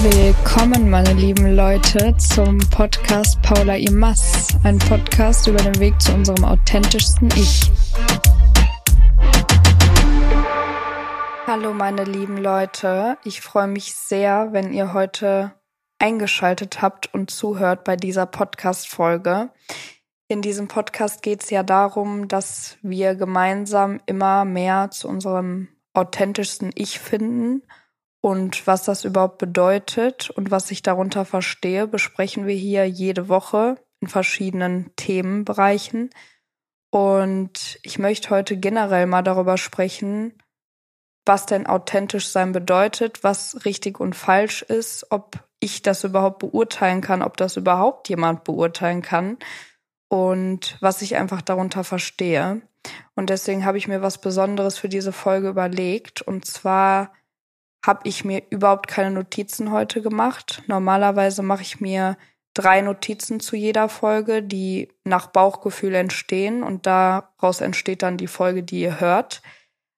Willkommen, meine lieben Leute, zum Podcast Paula Imas, ein Podcast über den Weg zu unserem authentischsten Ich. Hallo, meine lieben Leute, ich freue mich sehr, wenn ihr heute eingeschaltet habt und zuhört bei dieser Podcast-Folge. In diesem Podcast geht es ja darum, dass wir gemeinsam immer mehr zu unserem authentischsten Ich finden. Und was das überhaupt bedeutet und was ich darunter verstehe, besprechen wir hier jede Woche in verschiedenen Themenbereichen. Und ich möchte heute generell mal darüber sprechen, was denn authentisch sein bedeutet, was richtig und falsch ist, ob ich das überhaupt beurteilen kann, ob das überhaupt jemand beurteilen kann und was ich einfach darunter verstehe. Und deswegen habe ich mir was Besonderes für diese Folge überlegt. Und zwar habe ich mir überhaupt keine Notizen heute gemacht. Normalerweise mache ich mir drei Notizen zu jeder Folge, die nach Bauchgefühl entstehen und daraus entsteht dann die Folge, die ihr hört.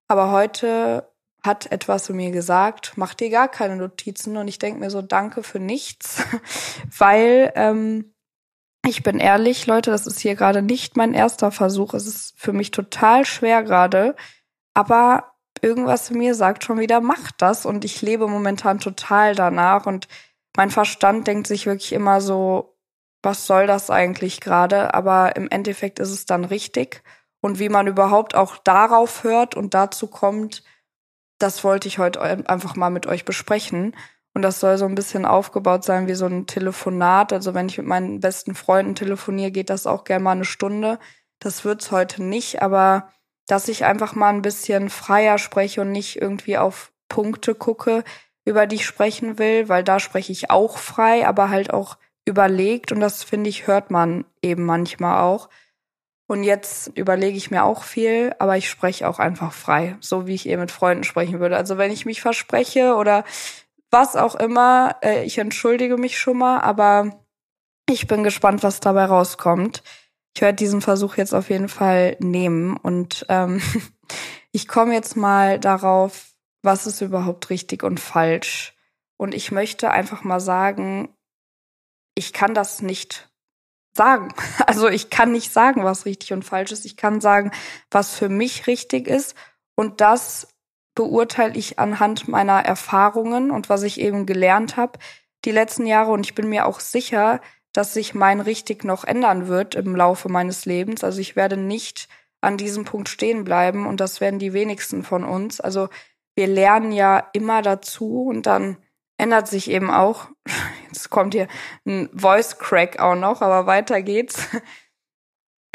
Aber heute hat etwas zu mir gesagt, mach dir gar keine Notizen und ich denke mir so, danke für nichts, weil ähm, ich bin ehrlich, Leute, das ist hier gerade nicht mein erster Versuch. Es ist für mich total schwer gerade, aber irgendwas in mir sagt schon wieder, mach das und ich lebe momentan total danach und mein Verstand denkt sich wirklich immer so, was soll das eigentlich gerade? Aber im Endeffekt ist es dann richtig und wie man überhaupt auch darauf hört und dazu kommt, das wollte ich heute einfach mal mit euch besprechen. Und das soll so ein bisschen aufgebaut sein wie so ein Telefonat. Also wenn ich mit meinen besten Freunden telefoniere, geht das auch gerne mal eine Stunde. Das wird's heute nicht, aber dass ich einfach mal ein bisschen freier spreche und nicht irgendwie auf Punkte gucke, über die ich sprechen will, weil da spreche ich auch frei, aber halt auch überlegt und das finde ich hört man eben manchmal auch. Und jetzt überlege ich mir auch viel, aber ich spreche auch einfach frei, so wie ich eben mit Freunden sprechen würde. Also wenn ich mich verspreche oder was auch immer, äh, ich entschuldige mich schon mal, aber ich bin gespannt, was dabei rauskommt. Ich werde diesen Versuch jetzt auf jeden Fall nehmen und ähm, ich komme jetzt mal darauf, was ist überhaupt richtig und falsch. Und ich möchte einfach mal sagen, ich kann das nicht sagen. Also ich kann nicht sagen, was richtig und falsch ist. Ich kann sagen, was für mich richtig ist. Und das beurteile ich anhand meiner Erfahrungen und was ich eben gelernt habe die letzten Jahre. Und ich bin mir auch sicher, dass sich mein richtig noch ändern wird im Laufe meines Lebens. Also ich werde nicht an diesem Punkt stehen bleiben und das werden die wenigsten von uns. Also wir lernen ja immer dazu und dann ändert sich eben auch, jetzt kommt hier ein Voice Crack auch noch, aber weiter geht's.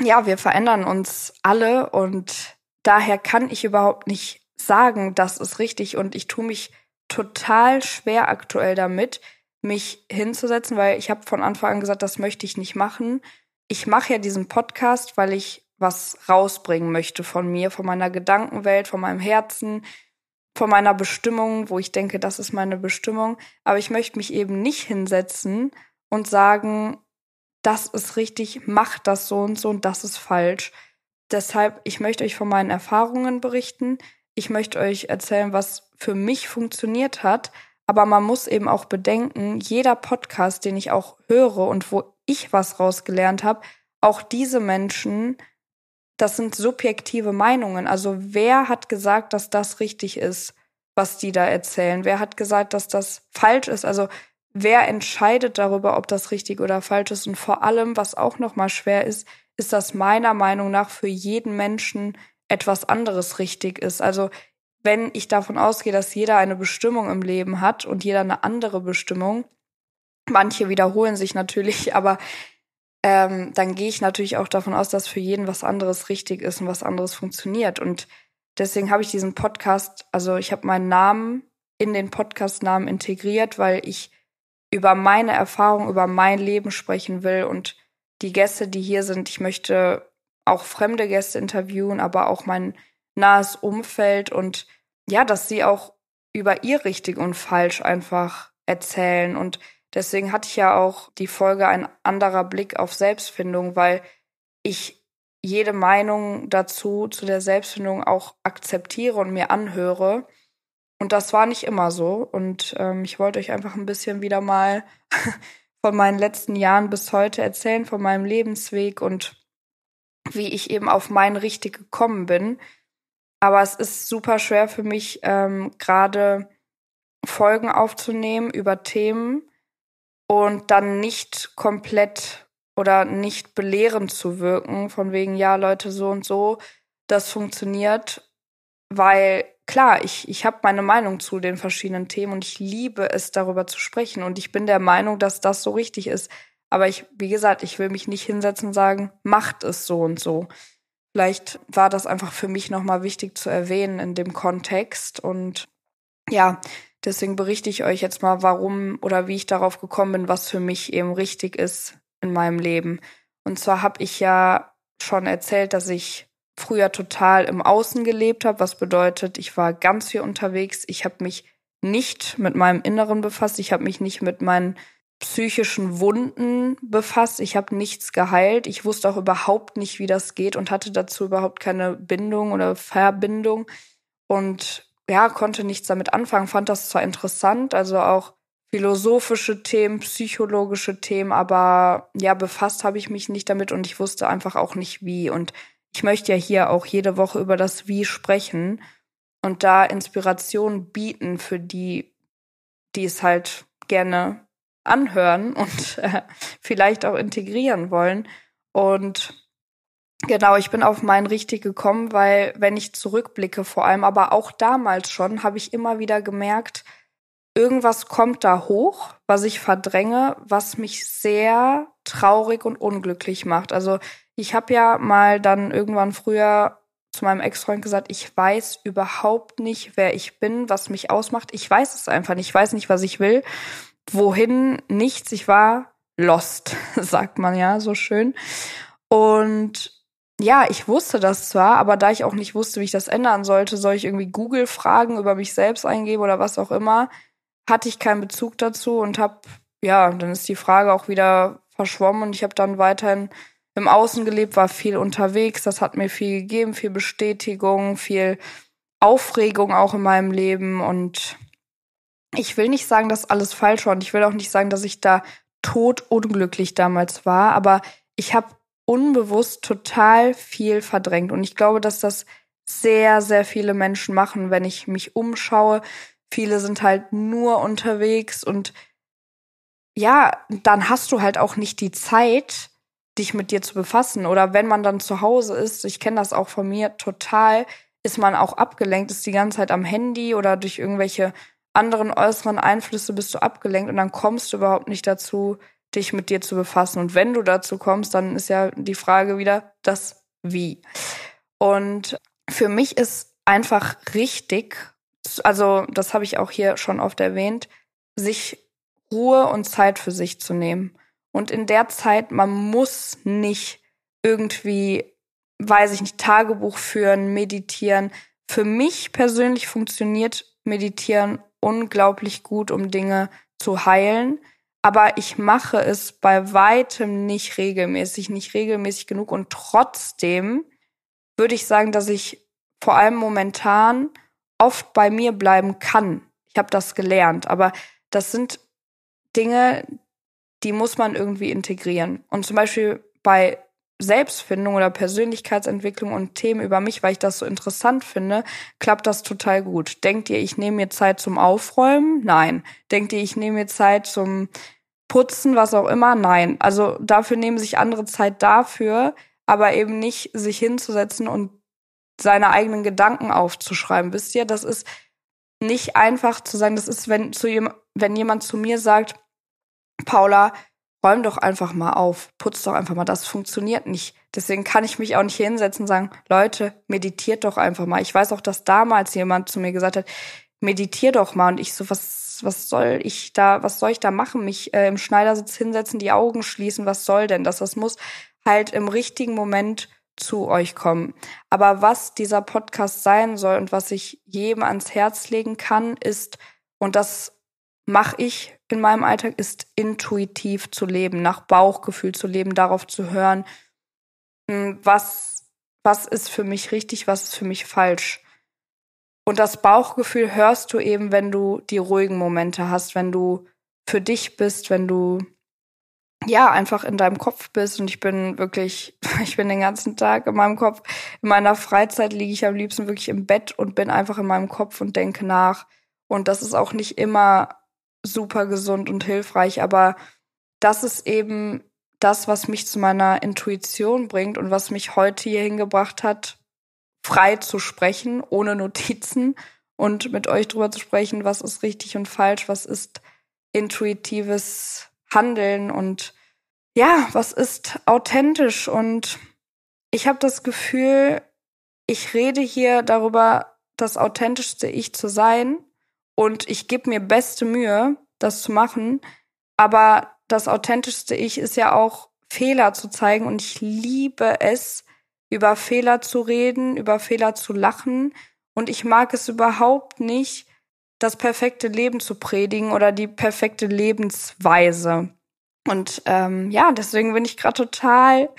Ja, wir verändern uns alle und daher kann ich überhaupt nicht sagen, das ist richtig und ich tue mich total schwer aktuell damit, mich hinzusetzen, weil ich habe von Anfang an gesagt, das möchte ich nicht machen. Ich mache ja diesen Podcast, weil ich was rausbringen möchte von mir, von meiner Gedankenwelt, von meinem Herzen, von meiner Bestimmung, wo ich denke, das ist meine Bestimmung. Aber ich möchte mich eben nicht hinsetzen und sagen, das ist richtig, mach das so und so und das ist falsch. Deshalb, ich möchte euch von meinen Erfahrungen berichten. Ich möchte euch erzählen, was für mich funktioniert hat. Aber man muss eben auch bedenken, jeder Podcast, den ich auch höre und wo ich was rausgelernt habe, auch diese Menschen das sind subjektive Meinungen. Also wer hat gesagt, dass das richtig ist, was die da erzählen? Wer hat gesagt, dass das falsch ist? Also wer entscheidet darüber, ob das richtig oder falsch ist? Und vor allem, was auch noch mal schwer ist, ist, dass meiner Meinung nach für jeden Menschen etwas anderes richtig ist. Also wenn ich davon ausgehe, dass jeder eine Bestimmung im Leben hat und jeder eine andere Bestimmung, manche wiederholen sich natürlich, aber ähm, dann gehe ich natürlich auch davon aus, dass für jeden was anderes richtig ist und was anderes funktioniert. Und deswegen habe ich diesen Podcast, also ich habe meinen Namen in den Podcast-Namen integriert, weil ich über meine Erfahrung, über mein Leben sprechen will und die Gäste, die hier sind, ich möchte auch fremde Gäste interviewen, aber auch mein nahes Umfeld und ja, dass sie auch über ihr richtig und falsch einfach erzählen und Deswegen hatte ich ja auch die Folge ein anderer Blick auf Selbstfindung, weil ich jede Meinung dazu, zu der Selbstfindung auch akzeptiere und mir anhöre. Und das war nicht immer so. Und ähm, ich wollte euch einfach ein bisschen wieder mal von meinen letzten Jahren bis heute erzählen, von meinem Lebensweg und wie ich eben auf mein richtig gekommen bin. Aber es ist super schwer für mich, ähm, gerade Folgen aufzunehmen über Themen und dann nicht komplett oder nicht belehrend zu wirken, von wegen, ja, Leute, so und so, das funktioniert, weil klar, ich, ich habe meine Meinung zu den verschiedenen Themen und ich liebe es, darüber zu sprechen. Und ich bin der Meinung, dass das so richtig ist. Aber ich, wie gesagt, ich will mich nicht hinsetzen und sagen, macht es so und so. Vielleicht war das einfach für mich nochmal wichtig zu erwähnen in dem Kontext. Und ja, deswegen berichte ich euch jetzt mal, warum oder wie ich darauf gekommen bin, was für mich eben richtig ist in meinem Leben. Und zwar habe ich ja schon erzählt, dass ich früher total im Außen gelebt habe, was bedeutet, ich war ganz viel unterwegs. Ich habe mich nicht mit meinem Inneren befasst. Ich habe mich nicht mit meinen psychischen Wunden befasst. Ich habe nichts geheilt. Ich wusste auch überhaupt nicht, wie das geht und hatte dazu überhaupt keine Bindung oder Verbindung und ja, konnte nichts damit anfangen. Fand das zwar interessant, also auch philosophische Themen, psychologische Themen, aber ja, befasst habe ich mich nicht damit und ich wusste einfach auch nicht wie und ich möchte ja hier auch jede Woche über das Wie sprechen und da Inspiration bieten für die, die es halt gerne anhören und äh, vielleicht auch integrieren wollen. Und genau, ich bin auf meinen richtig gekommen, weil wenn ich zurückblicke, vor allem, aber auch damals schon, habe ich immer wieder gemerkt, irgendwas kommt da hoch, was ich verdränge, was mich sehr traurig und unglücklich macht. Also ich habe ja mal dann irgendwann früher zu meinem Ex-Freund gesagt, ich weiß überhaupt nicht, wer ich bin, was mich ausmacht. Ich weiß es einfach nicht. Ich weiß nicht, was ich will. Wohin nichts. Ich war lost, sagt man ja so schön. Und ja, ich wusste das zwar, aber da ich auch nicht wusste, wie ich das ändern sollte, soll ich irgendwie Google-Fragen über mich selbst eingeben oder was auch immer, hatte ich keinen Bezug dazu und habe, ja, dann ist die Frage auch wieder verschwommen und ich habe dann weiterhin im Außen gelebt, war viel unterwegs. Das hat mir viel gegeben, viel Bestätigung, viel Aufregung auch in meinem Leben. Und ich will nicht sagen, dass alles falsch war. Und ich will auch nicht sagen, dass ich da tot unglücklich damals war. Aber ich habe unbewusst total viel verdrängt. Und ich glaube, dass das sehr, sehr viele Menschen machen, wenn ich mich umschaue. Viele sind halt nur unterwegs und ja, dann hast du halt auch nicht die Zeit, dich mit dir zu befassen. Oder wenn man dann zu Hause ist, ich kenne das auch von mir total, ist man auch abgelenkt, ist die ganze Zeit am Handy oder durch irgendwelche anderen äußeren Einflüsse bist du abgelenkt und dann kommst du überhaupt nicht dazu, dich mit dir zu befassen. Und wenn du dazu kommst, dann ist ja die Frage wieder das Wie. Und für mich ist einfach richtig, also das habe ich auch hier schon oft erwähnt, sich Ruhe und Zeit für sich zu nehmen. Und in der Zeit, man muss nicht irgendwie, weiß ich nicht, Tagebuch führen, meditieren. Für mich persönlich funktioniert Meditieren unglaublich gut, um Dinge zu heilen. Aber ich mache es bei weitem nicht regelmäßig, nicht regelmäßig genug. Und trotzdem würde ich sagen, dass ich vor allem momentan oft bei mir bleiben kann. Ich habe das gelernt. Aber das sind Dinge, die muss man irgendwie integrieren. Und zum Beispiel bei Selbstfindung oder Persönlichkeitsentwicklung und Themen über mich, weil ich das so interessant finde, klappt das total gut. Denkt ihr, ich nehme mir Zeit zum Aufräumen? Nein. Denkt ihr, ich nehme mir Zeit zum Putzen, was auch immer? Nein. Also dafür nehmen sich andere Zeit dafür, aber eben nicht sich hinzusetzen und seine eigenen Gedanken aufzuschreiben. Wisst ihr, das ist nicht einfach zu sagen, das ist, wenn, zu, wenn jemand zu mir sagt, Paula, räum doch einfach mal auf, putz doch einfach mal, das funktioniert nicht. Deswegen kann ich mich auch nicht hinsetzen und sagen, Leute, meditiert doch einfach mal. Ich weiß auch, dass damals jemand zu mir gesagt hat, meditier doch mal. Und ich so, was, was soll ich da, was soll ich da machen? Mich äh, im Schneidersitz hinsetzen, die Augen schließen, was soll denn das? Das muss halt im richtigen Moment zu euch kommen. Aber was dieser Podcast sein soll und was ich jedem ans Herz legen kann, ist, und das mache ich in meinem Alltag, ist intuitiv zu leben, nach Bauchgefühl zu leben, darauf zu hören, hm, was, was ist für mich richtig, was ist für mich falsch. Und das Bauchgefühl hörst du eben, wenn du die ruhigen Momente hast, wenn du für dich bist, wenn du ja einfach in deinem Kopf bist. Und ich bin wirklich, ich bin den ganzen Tag in meinem Kopf. In meiner Freizeit liege ich am liebsten wirklich im Bett und bin einfach in meinem Kopf und denke nach. Und das ist auch nicht immer super gesund und hilfreich, aber das ist eben das, was mich zu meiner Intuition bringt und was mich heute hier hingebracht hat, frei zu sprechen, ohne Notizen und mit euch drüber zu sprechen, was ist richtig und falsch, was ist intuitives Handeln und ja, was ist authentisch. Und ich habe das Gefühl, ich rede hier darüber, das authentischste Ich zu sein und ich gebe mir beste Mühe, das zu machen, aber das authentischste Ich ist ja auch Fehler zu zeigen und ich liebe es, über Fehler zu reden, über Fehler zu lachen und ich mag es überhaupt nicht, das perfekte Leben zu predigen oder die perfekte Lebensweise. Und ähm, ja, deswegen bin ich gerade total,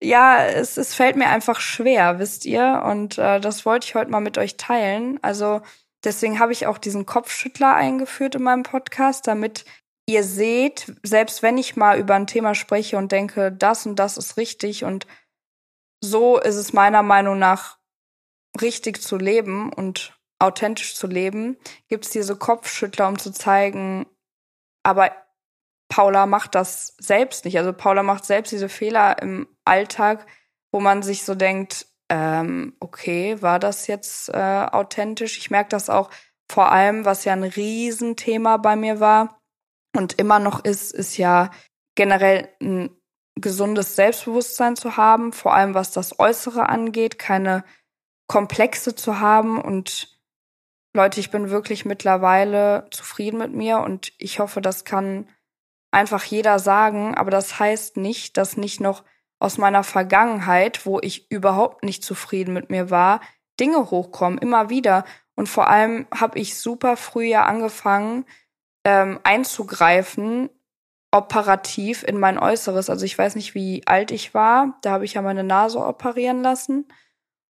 ja, es, es fällt mir einfach schwer, wisst ihr? Und äh, das wollte ich heute mal mit euch teilen. Also deswegen habe ich auch diesen Kopfschüttler eingeführt in meinem Podcast, damit ihr seht, selbst wenn ich mal über ein Thema spreche und denke, das und das ist richtig und so ist es meiner Meinung nach richtig zu leben und authentisch zu leben, gibt es diese Kopfschüttler, um zu zeigen, aber Paula macht das selbst nicht. Also Paula macht selbst diese Fehler im Alltag, wo man sich so denkt, ähm, okay, war das jetzt äh, authentisch? Ich merke das auch vor allem, was ja ein Riesenthema bei mir war, und immer noch ist, ist ja generell ein gesundes Selbstbewusstsein zu haben, vor allem was das Äußere angeht, keine Komplexe zu haben. Und Leute, ich bin wirklich mittlerweile zufrieden mit mir und ich hoffe, das kann einfach jeder sagen, aber das heißt nicht, dass nicht noch aus meiner Vergangenheit, wo ich überhaupt nicht zufrieden mit mir war, Dinge hochkommen, immer wieder. Und vor allem habe ich super früh ja angefangen, ähm, einzugreifen, operativ in mein Äußeres. Also ich weiß nicht, wie alt ich war. Da habe ich ja meine Nase operieren lassen.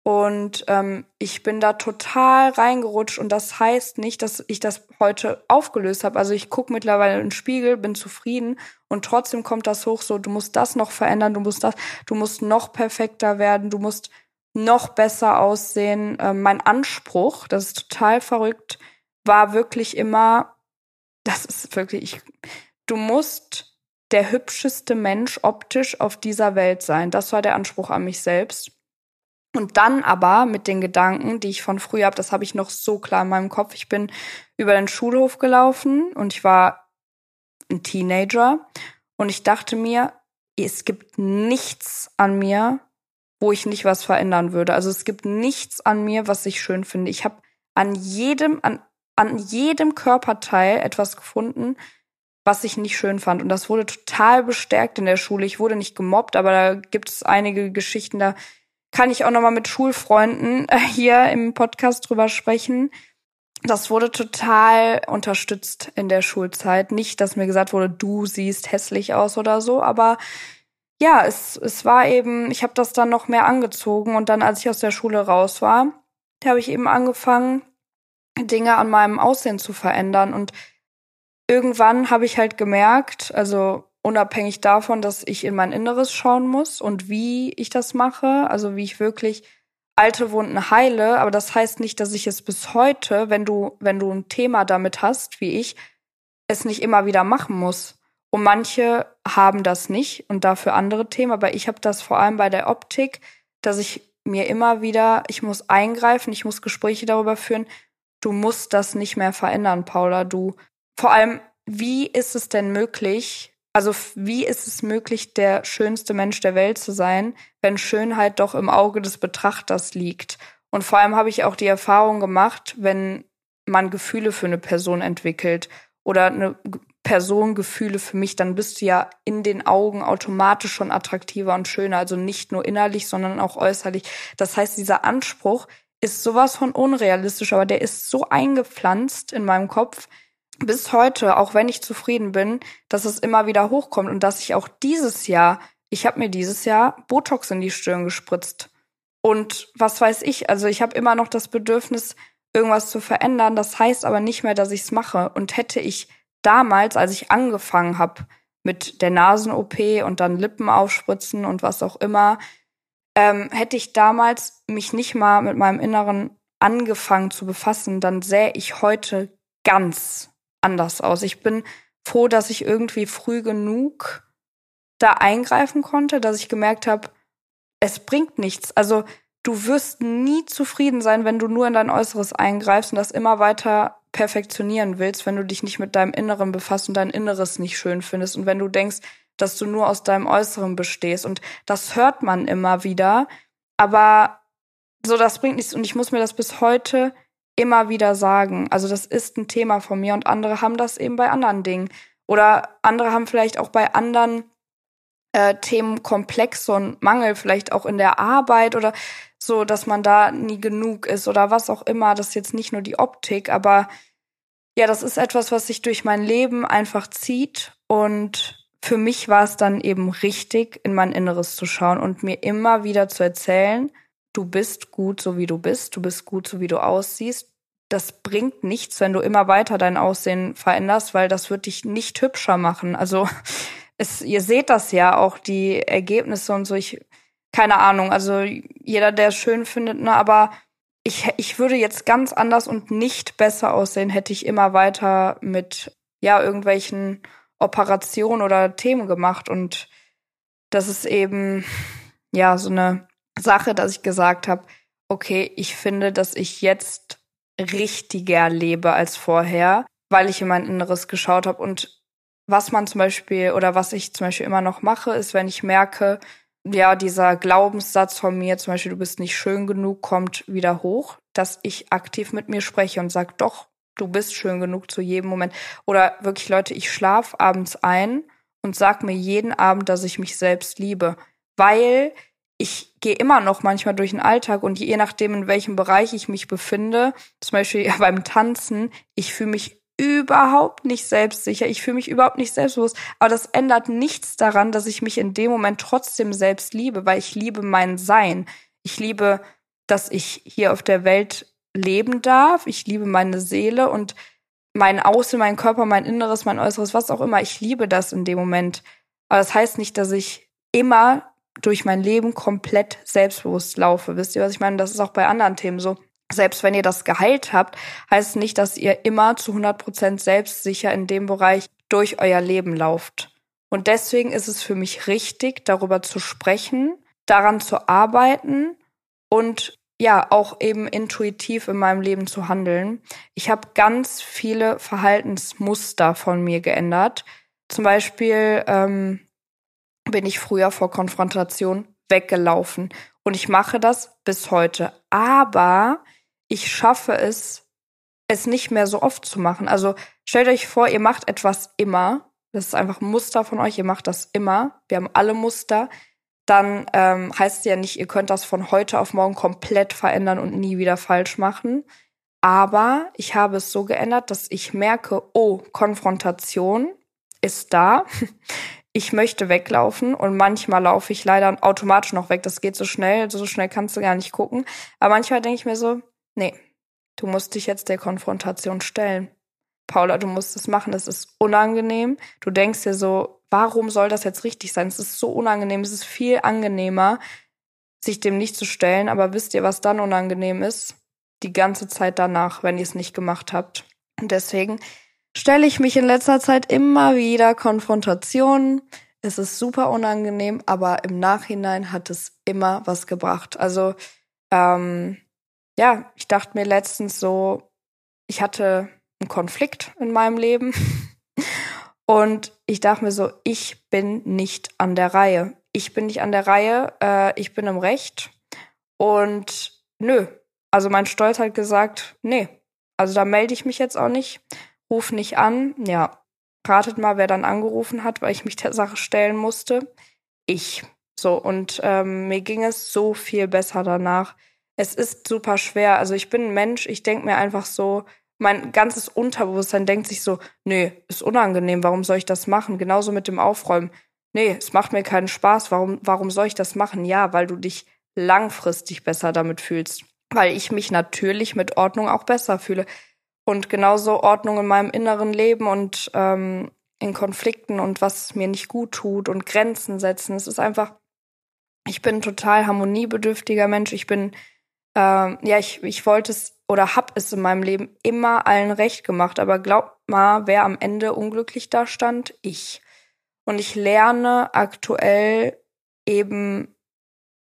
Und ähm, ich bin da total reingerutscht und das heißt nicht, dass ich das heute aufgelöst habe. Also ich gucke mittlerweile in den Spiegel, bin zufrieden und trotzdem kommt das hoch so, du musst das noch verändern, du musst das, du musst noch perfekter werden, du musst noch besser aussehen. Ähm, mein Anspruch, das ist total verrückt, war wirklich immer, das ist wirklich, du musst der hübscheste Mensch optisch auf dieser Welt sein. Das war der Anspruch an mich selbst. Und dann aber mit den Gedanken, die ich von früher habe, das habe ich noch so klar in meinem Kopf. Ich bin über den Schulhof gelaufen und ich war ein Teenager und ich dachte mir, es gibt nichts an mir, wo ich nicht was verändern würde. Also es gibt nichts an mir, was ich schön finde. Ich habe an jedem, an an jedem Körperteil etwas gefunden, was ich nicht schön fand. Und das wurde total bestärkt in der Schule. Ich wurde nicht gemobbt, aber da gibt es einige Geschichten, da kann ich auch nochmal mit Schulfreunden äh, hier im Podcast drüber sprechen. Das wurde total unterstützt in der Schulzeit. Nicht, dass mir gesagt wurde, du siehst hässlich aus oder so, aber ja, es, es war eben, ich habe das dann noch mehr angezogen und dann, als ich aus der Schule raus war, habe ich eben angefangen, Dinge an meinem Aussehen zu verändern. Und irgendwann habe ich halt gemerkt, also unabhängig davon, dass ich in mein Inneres schauen muss und wie ich das mache, also wie ich wirklich alte Wunden heile, aber das heißt nicht, dass ich es bis heute, wenn du, wenn du ein Thema damit hast, wie ich, es nicht immer wieder machen muss. Und manche haben das nicht und dafür andere Themen, aber ich habe das vor allem bei der Optik, dass ich mir immer wieder, ich muss eingreifen, ich muss Gespräche darüber führen, du musst das nicht mehr verändern, Paula. Du, vor allem, wie ist es denn möglich, also wie ist es möglich, der schönste Mensch der Welt zu sein, wenn Schönheit doch im Auge des Betrachters liegt? Und vor allem habe ich auch die Erfahrung gemacht, wenn man Gefühle für eine Person entwickelt oder eine Person Gefühle für mich, dann bist du ja in den Augen automatisch schon attraktiver und schöner. Also nicht nur innerlich, sondern auch äußerlich. Das heißt, dieser Anspruch, ist sowas von unrealistisch, aber der ist so eingepflanzt in meinem Kopf bis heute, auch wenn ich zufrieden bin, dass es immer wieder hochkommt und dass ich auch dieses Jahr, ich habe mir dieses Jahr Botox in die Stirn gespritzt. Und was weiß ich, also ich habe immer noch das Bedürfnis, irgendwas zu verändern. Das heißt aber nicht mehr, dass ich es mache. Und hätte ich damals, als ich angefangen habe mit der Nasen-OP und dann Lippen aufspritzen und was auch immer, ähm, hätte ich damals mich nicht mal mit meinem Inneren angefangen zu befassen, dann sähe ich heute ganz anders aus. Ich bin froh, dass ich irgendwie früh genug da eingreifen konnte, dass ich gemerkt habe, es bringt nichts. Also du wirst nie zufrieden sein, wenn du nur in dein Äußeres eingreifst und das immer weiter perfektionieren willst, wenn du dich nicht mit deinem Inneren befasst und dein Inneres nicht schön findest und wenn du denkst, dass du nur aus deinem Äußeren bestehst. Und das hört man immer wieder, aber so, das bringt nichts. Und ich muss mir das bis heute immer wieder sagen. Also das ist ein Thema von mir und andere haben das eben bei anderen Dingen. Oder andere haben vielleicht auch bei anderen äh, Themen Komplex und Mangel, vielleicht auch in der Arbeit oder so, dass man da nie genug ist oder was auch immer. Das ist jetzt nicht nur die Optik, aber ja, das ist etwas, was sich durch mein Leben einfach zieht und für mich war es dann eben richtig, in mein Inneres zu schauen und mir immer wieder zu erzählen, du bist gut, so wie du bist, du bist gut, so wie du aussiehst. Das bringt nichts, wenn du immer weiter dein Aussehen veränderst, weil das wird dich nicht hübscher machen. Also es, ihr seht das ja auch, die Ergebnisse und so. Ich, keine Ahnung, also jeder, der es schön findet, ne, aber ich, ich würde jetzt ganz anders und nicht besser aussehen, hätte ich immer weiter mit, ja, irgendwelchen Operationen oder Themen gemacht. Und das ist eben, ja, so eine Sache, dass ich gesagt habe, okay, ich finde, dass ich jetzt richtiger lebe als vorher, weil ich in mein Inneres geschaut habe und was man zum Beispiel oder was ich zum Beispiel immer noch mache, ist, wenn ich merke, ja, dieser Glaubenssatz von mir, zum Beispiel, du bist nicht schön genug, kommt wieder hoch, dass ich aktiv mit mir spreche und sage, doch, du bist schön genug zu jedem Moment. Oder wirklich, Leute, ich schlaf abends ein und sag mir jeden Abend, dass ich mich selbst liebe. Weil ich gehe immer noch manchmal durch den Alltag und je nachdem, in welchem Bereich ich mich befinde, zum Beispiel beim Tanzen, ich fühle mich überhaupt nicht selbstsicher, ich fühle mich überhaupt nicht selbstbewusst, aber das ändert nichts daran, dass ich mich in dem Moment trotzdem selbst liebe, weil ich liebe mein Sein. Ich liebe, dass ich hier auf der Welt leben darf, ich liebe meine Seele und mein Außen, mein Körper, mein Inneres, mein Äußeres, was auch immer, ich liebe das in dem Moment. Aber das heißt nicht, dass ich immer durch mein Leben komplett selbstbewusst laufe. Wisst ihr, was ich meine? Das ist auch bei anderen Themen so selbst wenn ihr das geheilt habt, heißt nicht, dass ihr immer zu 100% selbstsicher in dem Bereich durch euer Leben lauft. Und deswegen ist es für mich richtig, darüber zu sprechen, daran zu arbeiten und ja, auch eben intuitiv in meinem Leben zu handeln. Ich habe ganz viele Verhaltensmuster von mir geändert. Zum Beispiel ähm, bin ich früher vor Konfrontation weggelaufen. Und ich mache das bis heute. Aber ich schaffe es, es nicht mehr so oft zu machen. Also stellt euch vor, ihr macht etwas immer. Das ist einfach ein Muster von euch, ihr macht das immer. Wir haben alle Muster. Dann ähm, heißt es ja nicht, ihr könnt das von heute auf morgen komplett verändern und nie wieder falsch machen. Aber ich habe es so geändert, dass ich merke, oh, Konfrontation ist da. Ich möchte weglaufen und manchmal laufe ich leider automatisch noch weg. Das geht so schnell, so schnell kannst du gar nicht gucken. Aber manchmal denke ich mir so, Nee, du musst dich jetzt der Konfrontation stellen. Paula, du musst es machen, es ist unangenehm. Du denkst dir so, warum soll das jetzt richtig sein? Es ist so unangenehm, es ist viel angenehmer, sich dem nicht zu stellen. Aber wisst ihr, was dann unangenehm ist? Die ganze Zeit danach, wenn ihr es nicht gemacht habt. Und deswegen stelle ich mich in letzter Zeit immer wieder Konfrontationen. Es ist super unangenehm, aber im Nachhinein hat es immer was gebracht. Also ähm, ja, ich dachte mir letztens so, ich hatte einen Konflikt in meinem Leben und ich dachte mir so, ich bin nicht an der Reihe. Ich bin nicht an der Reihe, äh, ich bin im Recht und nö. Also mein Stolz hat gesagt, nee, also da melde ich mich jetzt auch nicht, ruf nicht an. Ja, ratet mal, wer dann angerufen hat, weil ich mich der Sache stellen musste. Ich. So, und ähm, mir ging es so viel besser danach es ist super schwer. Also ich bin ein Mensch, ich denke mir einfach so, mein ganzes Unterbewusstsein denkt sich so, nee, ist unangenehm, warum soll ich das machen? Genauso mit dem Aufräumen. Nee, es macht mir keinen Spaß, warum, warum soll ich das machen? Ja, weil du dich langfristig besser damit fühlst. weil ich mich natürlich mit Ordnung auch besser fühle. Und genauso Ordnung in meinem inneren Leben und ähm, in Konflikten und was mir nicht gut tut und Grenzen setzen. Es ist einfach, ich bin total harmoniebedürftiger Mensch. Ich bin, äh, ja, ich, ich wollte es oder hab es in meinem Leben immer allen recht gemacht. Aber glaub mal, wer am Ende unglücklich da stand? Ich. Und ich lerne aktuell eben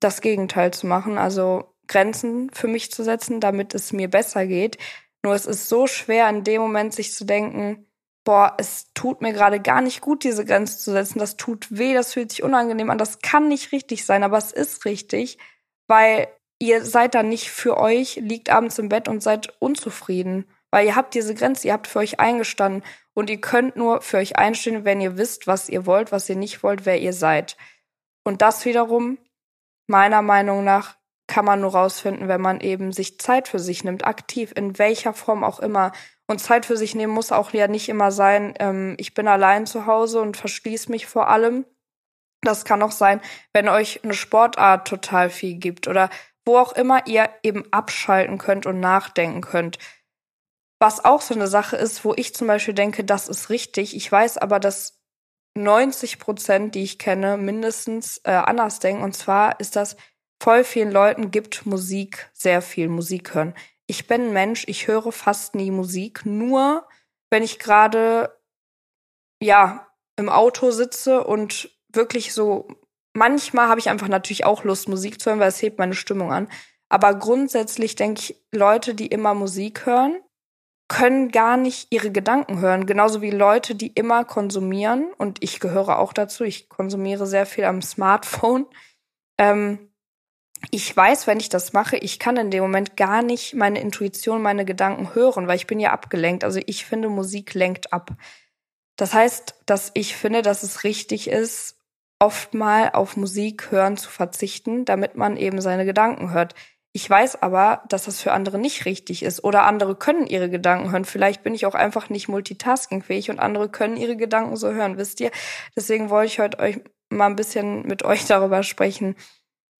das Gegenteil zu machen, also Grenzen für mich zu setzen, damit es mir besser geht. Nur es ist so schwer in dem Moment sich zu denken, boah, es tut mir gerade gar nicht gut, diese Grenze zu setzen. Das tut weh, das fühlt sich unangenehm an. Das kann nicht richtig sein, aber es ist richtig, weil ihr seid dann nicht für euch, liegt abends im Bett und seid unzufrieden. Weil ihr habt diese Grenze, ihr habt für euch eingestanden und ihr könnt nur für euch einstehen, wenn ihr wisst, was ihr wollt, was ihr nicht wollt, wer ihr seid. Und das wiederum, meiner Meinung nach, kann man nur rausfinden, wenn man eben sich Zeit für sich nimmt, aktiv, in welcher Form auch immer. Und Zeit für sich nehmen muss auch ja nicht immer sein, ähm, ich bin allein zu Hause und verschließe mich vor allem. Das kann auch sein, wenn euch eine Sportart total viel gibt oder wo auch immer ihr eben abschalten könnt und nachdenken könnt. Was auch so eine Sache ist, wo ich zum Beispiel denke, das ist richtig. Ich weiß aber, dass 90 Prozent, die ich kenne, mindestens äh, anders denken. Und zwar ist das, voll vielen Leuten gibt Musik sehr viel Musik hören. Ich bin ein Mensch, ich höre fast nie Musik, nur wenn ich gerade ja im Auto sitze und wirklich so manchmal habe ich einfach natürlich auch Lust Musik zu hören, weil es hebt meine Stimmung an, aber grundsätzlich denke ich, Leute, die immer Musik hören, können gar nicht ihre Gedanken hören. Genauso wie Leute, die immer konsumieren, und ich gehöre auch dazu, ich konsumiere sehr viel am Smartphone. Ähm, ich weiß, wenn ich das mache, ich kann in dem Moment gar nicht meine Intuition, meine Gedanken hören, weil ich bin ja abgelenkt. Also ich finde, Musik lenkt ab. Das heißt, dass ich finde, dass es richtig ist, oft mal auf Musik hören zu verzichten, damit man eben seine Gedanken hört. Ich weiß aber, dass das für andere nicht richtig ist oder andere können ihre Gedanken hören. Vielleicht bin ich auch einfach nicht multitaskingfähig und andere können ihre Gedanken so hören, wisst ihr? Deswegen wollte ich heute euch mal ein bisschen mit euch darüber sprechen.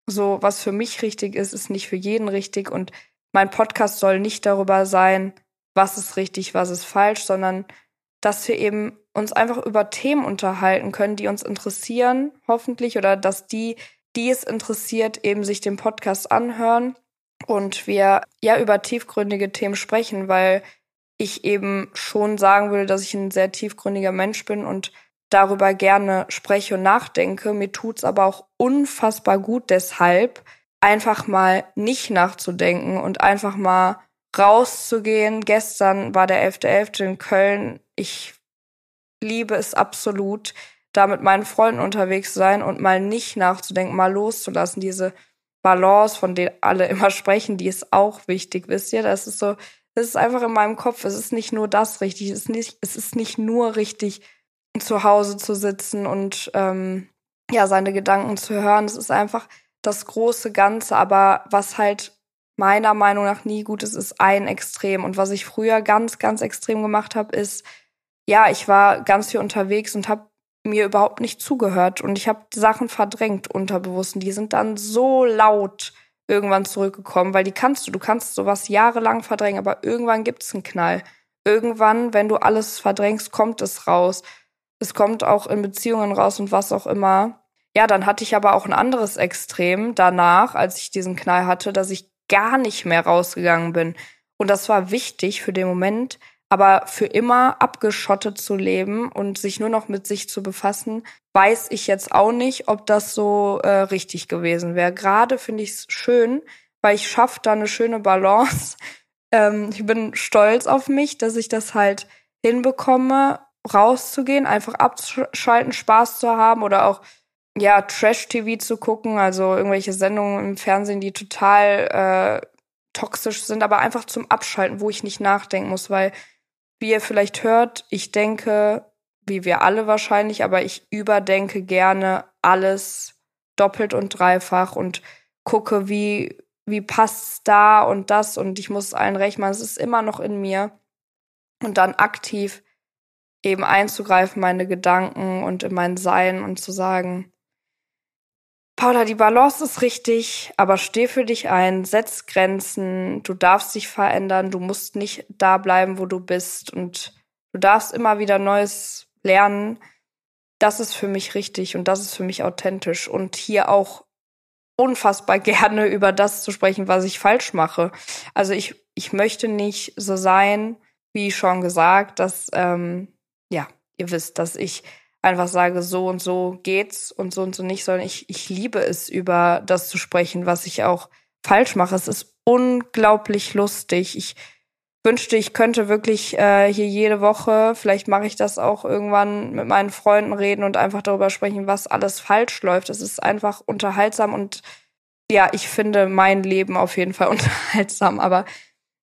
So, was für mich richtig ist, ist nicht für jeden richtig und mein Podcast soll nicht darüber sein, was ist richtig, was ist falsch, sondern dass wir eben uns einfach über Themen unterhalten können, die uns interessieren, hoffentlich, oder dass die, die es interessiert, eben sich den Podcast anhören und wir ja über tiefgründige Themen sprechen, weil ich eben schon sagen würde, dass ich ein sehr tiefgründiger Mensch bin und darüber gerne spreche und nachdenke. Mir tut's aber auch unfassbar gut deshalb, einfach mal nicht nachzudenken und einfach mal rauszugehen. Gestern war der 11.11. .11. in Köln. Ich liebe es absolut, da mit meinen Freunden unterwegs zu sein und mal nicht nachzudenken, mal loszulassen. Diese Balance, von der alle immer sprechen, die ist auch wichtig, wisst ihr? Das ist so, das ist einfach in meinem Kopf. Es ist nicht nur das richtig, es ist nicht, es ist nicht nur richtig, zu Hause zu sitzen und ähm, ja, seine Gedanken zu hören. Es ist einfach das große Ganze, aber was halt meiner Meinung nach nie gut ist, ist ein Extrem. Und was ich früher ganz, ganz extrem gemacht habe, ist, ja, ich war ganz viel unterwegs und habe mir überhaupt nicht zugehört und ich habe Sachen verdrängt unterbewusst und die sind dann so laut irgendwann zurückgekommen, weil die kannst du, du kannst sowas jahrelang verdrängen, aber irgendwann gibt's einen Knall. Irgendwann, wenn du alles verdrängst, kommt es raus. Es kommt auch in Beziehungen raus und was auch immer. Ja, dann hatte ich aber auch ein anderes Extrem danach, als ich diesen Knall hatte, dass ich gar nicht mehr rausgegangen bin. Und das war wichtig für den Moment, aber für immer abgeschottet zu leben und sich nur noch mit sich zu befassen, weiß ich jetzt auch nicht, ob das so äh, richtig gewesen wäre. Gerade finde ich es schön, weil ich schaffe da eine schöne Balance. Ähm, ich bin stolz auf mich, dass ich das halt hinbekomme, rauszugehen, einfach abzuschalten, Spaß zu haben oder auch ja Trash-TV zu gucken, also irgendwelche Sendungen im Fernsehen, die total äh, toxisch sind, aber einfach zum Abschalten, wo ich nicht nachdenken muss, weil wie ihr vielleicht hört, ich denke, wie wir alle wahrscheinlich, aber ich überdenke gerne alles doppelt und dreifach und gucke, wie, wie passt's da und das und ich muss allen recht machen, es ist immer noch in mir. Und dann aktiv eben einzugreifen, meine Gedanken und in mein Sein und zu sagen, Paula, die Balance ist richtig, aber steh für dich ein, setz Grenzen, du darfst dich verändern, du musst nicht da bleiben, wo du bist und du darfst immer wieder Neues lernen. Das ist für mich richtig und das ist für mich authentisch und hier auch unfassbar gerne über das zu sprechen, was ich falsch mache. Also ich, ich möchte nicht so sein, wie schon gesagt, dass, ähm, ihr wisst, dass ich einfach sage, so und so geht's und so und so nicht, sondern ich, ich liebe es, über das zu sprechen, was ich auch falsch mache. Es ist unglaublich lustig. Ich wünschte, ich könnte wirklich äh, hier jede Woche, vielleicht mache ich das auch irgendwann mit meinen Freunden reden und einfach darüber sprechen, was alles falsch läuft. Es ist einfach unterhaltsam und ja, ich finde mein Leben auf jeden Fall unterhaltsam, aber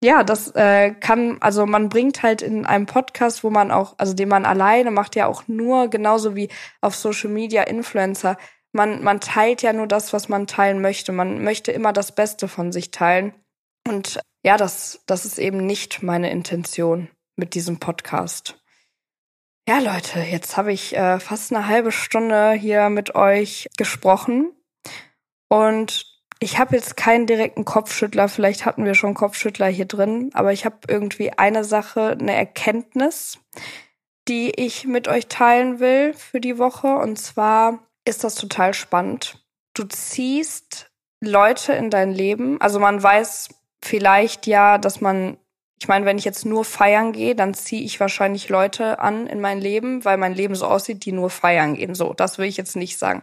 ja, das äh, kann, also man bringt halt in einem Podcast, wo man auch, also den man alleine macht, ja auch nur, genauso wie auf Social Media Influencer, man, man teilt ja nur das, was man teilen möchte. Man möchte immer das Beste von sich teilen. Und ja, das, das ist eben nicht meine Intention mit diesem Podcast. Ja, Leute, jetzt habe ich äh, fast eine halbe Stunde hier mit euch gesprochen. Und ich habe jetzt keinen direkten Kopfschüttler, vielleicht hatten wir schon Kopfschüttler hier drin, aber ich habe irgendwie eine Sache, eine Erkenntnis, die ich mit euch teilen will für die Woche. Und zwar ist das total spannend. Du ziehst Leute in dein Leben. Also man weiß vielleicht ja, dass man ich meine, wenn ich jetzt nur feiern gehe, dann ziehe ich wahrscheinlich Leute an in mein Leben, weil mein Leben so aussieht, die nur feiern gehen. So, das will ich jetzt nicht sagen.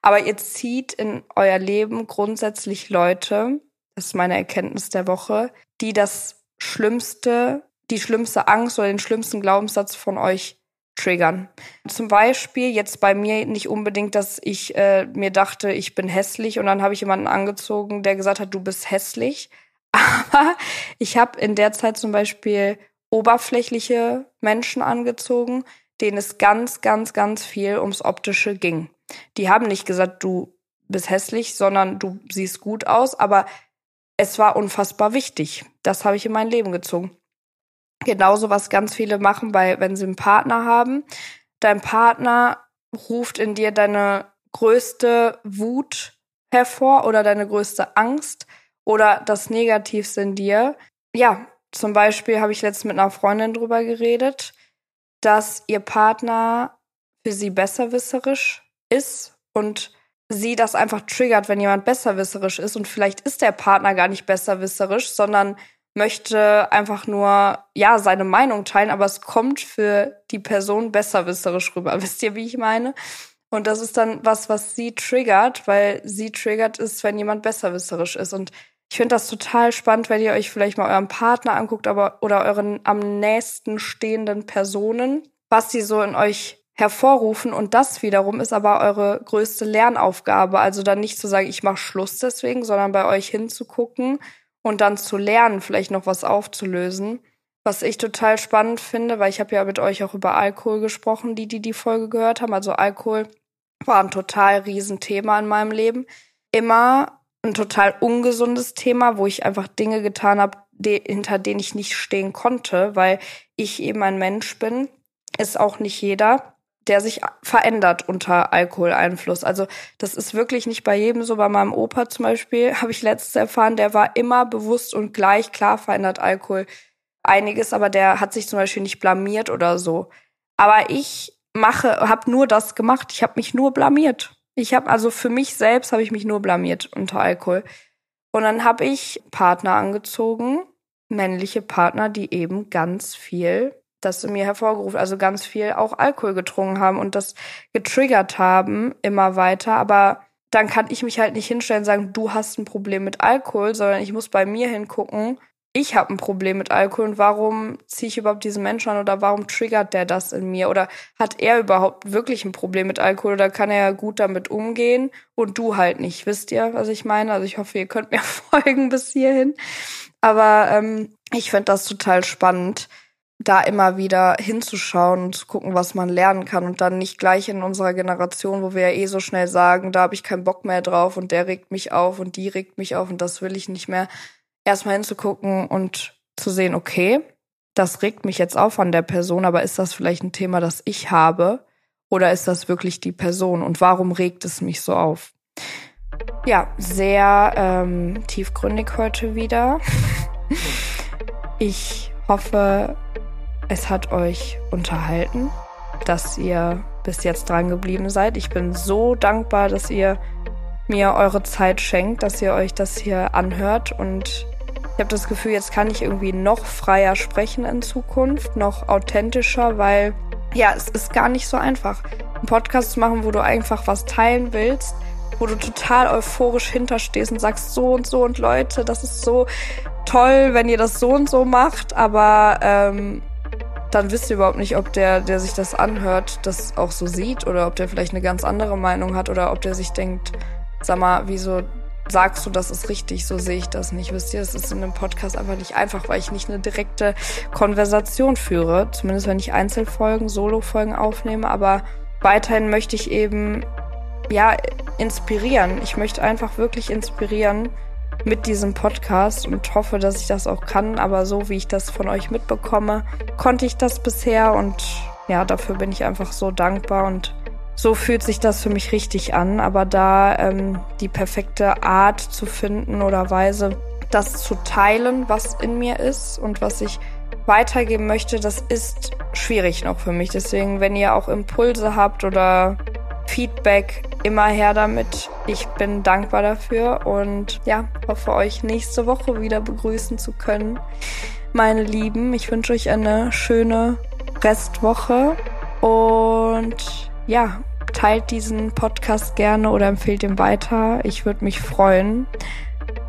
Aber ihr zieht in euer Leben grundsätzlich Leute, das ist meine Erkenntnis der Woche, die das Schlimmste, die schlimmste Angst oder den schlimmsten Glaubenssatz von euch triggern. Zum Beispiel jetzt bei mir nicht unbedingt, dass ich äh, mir dachte, ich bin hässlich und dann habe ich jemanden angezogen, der gesagt hat, du bist hässlich, aber ich habe in der Zeit zum Beispiel oberflächliche Menschen angezogen, denen es ganz, ganz, ganz viel ums Optische ging. Die haben nicht gesagt, du bist hässlich, sondern du siehst gut aus, aber es war unfassbar wichtig. Das habe ich in mein Leben gezogen. Genauso was ganz viele machen, bei, wenn sie einen Partner haben. Dein Partner ruft in dir deine größte Wut hervor oder deine größte Angst oder das Negativste in dir. Ja, zum Beispiel habe ich letztens mit einer Freundin drüber geredet, dass ihr Partner für sie besserwisserisch ist und sie das einfach triggert, wenn jemand besserwisserisch ist und vielleicht ist der Partner gar nicht besserwisserisch, sondern möchte einfach nur ja seine Meinung teilen, aber es kommt für die Person besserwisserisch rüber. Wisst ihr, wie ich meine? Und das ist dann was, was sie triggert, weil sie triggert ist, wenn jemand besserwisserisch ist. Und ich finde das total spannend, wenn ihr euch vielleicht mal euren Partner anguckt, aber oder euren am nächsten stehenden Personen, was sie so in euch hervorrufen und das wiederum ist aber eure größte Lernaufgabe, also dann nicht zu sagen, ich mache Schluss deswegen, sondern bei euch hinzugucken und dann zu lernen, vielleicht noch was aufzulösen. Was ich total spannend finde, weil ich habe ja mit euch auch über Alkohol gesprochen, die die die Folge gehört haben. Also Alkohol war ein total Riesenthema in meinem Leben. Immer ein total ungesundes Thema, wo ich einfach Dinge getan habe, de hinter denen ich nicht stehen konnte, weil ich eben ein Mensch bin. Ist auch nicht jeder, der sich verändert unter Alkoholeinfluss. Also das ist wirklich nicht bei jedem so. Bei meinem Opa zum Beispiel habe ich letztes erfahren, der war immer bewusst und gleich klar verändert Alkohol einiges, aber der hat sich zum Beispiel nicht blamiert oder so. Aber ich mache, habe nur das gemacht. Ich habe mich nur blamiert. Ich habe also für mich selbst habe ich mich nur blamiert unter Alkohol. Und dann habe ich Partner angezogen, männliche Partner, die eben ganz viel das in mir hervorgerufen, also ganz viel auch Alkohol getrunken haben und das getriggert haben immer weiter. Aber dann kann ich mich halt nicht hinstellen und sagen, du hast ein Problem mit Alkohol, sondern ich muss bei mir hingucken, ich habe ein Problem mit Alkohol und warum ziehe ich überhaupt diesen Menschen an oder warum triggert der das in mir oder hat er überhaupt wirklich ein Problem mit Alkohol oder kann er gut damit umgehen und du halt nicht, wisst ihr, was ich meine? Also ich hoffe, ihr könnt mir folgen bis hierhin. Aber ähm, ich finde das total spannend, da immer wieder hinzuschauen und zu gucken, was man lernen kann und dann nicht gleich in unserer Generation, wo wir ja eh so schnell sagen, da habe ich keinen Bock mehr drauf und der regt mich auf und die regt mich auf und das will ich nicht mehr erstmal hinzugucken und zu sehen, okay, das regt mich jetzt auf an der Person, aber ist das vielleicht ein Thema, das ich habe? Oder ist das wirklich die Person? Und warum regt es mich so auf? Ja, sehr ähm, tiefgründig heute wieder. ich hoffe, es hat euch unterhalten, dass ihr bis jetzt dran geblieben seid. Ich bin so dankbar, dass ihr mir eure Zeit schenkt, dass ihr euch das hier anhört und habe das Gefühl, jetzt kann ich irgendwie noch freier sprechen in Zukunft, noch authentischer, weil ja, es ist gar nicht so einfach, einen Podcast zu machen, wo du einfach was teilen willst, wo du total euphorisch hinterstehst und sagst so und so und Leute, das ist so toll, wenn ihr das so und so macht, aber ähm, dann wisst ihr überhaupt nicht, ob der, der sich das anhört, das auch so sieht oder ob der vielleicht eine ganz andere Meinung hat oder ob der sich denkt, sag mal, wieso sagst du, das ist richtig, so sehe ich das nicht. Wisst ihr, es ist in einem Podcast einfach nicht einfach, weil ich nicht eine direkte Konversation führe, zumindest wenn ich Einzelfolgen, Solofolgen aufnehme, aber weiterhin möchte ich eben, ja, inspirieren. Ich möchte einfach wirklich inspirieren mit diesem Podcast und hoffe, dass ich das auch kann. Aber so wie ich das von euch mitbekomme, konnte ich das bisher und ja, dafür bin ich einfach so dankbar und so fühlt sich das für mich richtig an. Aber da ähm, die perfekte Art zu finden oder Weise, das zu teilen, was in mir ist und was ich weitergeben möchte, das ist schwierig noch für mich. Deswegen, wenn ihr auch Impulse habt oder Feedback, immer her damit. Ich bin dankbar dafür und ja, hoffe euch nächste Woche wieder begrüßen zu können. Meine Lieben, ich wünsche euch eine schöne Restwoche und ja, teilt diesen Podcast gerne oder empfehlt ihn weiter. Ich würde mich freuen,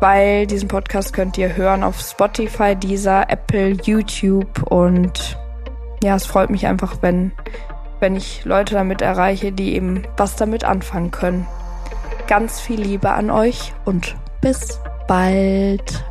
weil diesen Podcast könnt ihr hören auf Spotify, dieser Apple, YouTube und ja, es freut mich einfach, wenn wenn ich Leute damit erreiche, die eben was damit anfangen können. Ganz viel Liebe an euch und bis bald.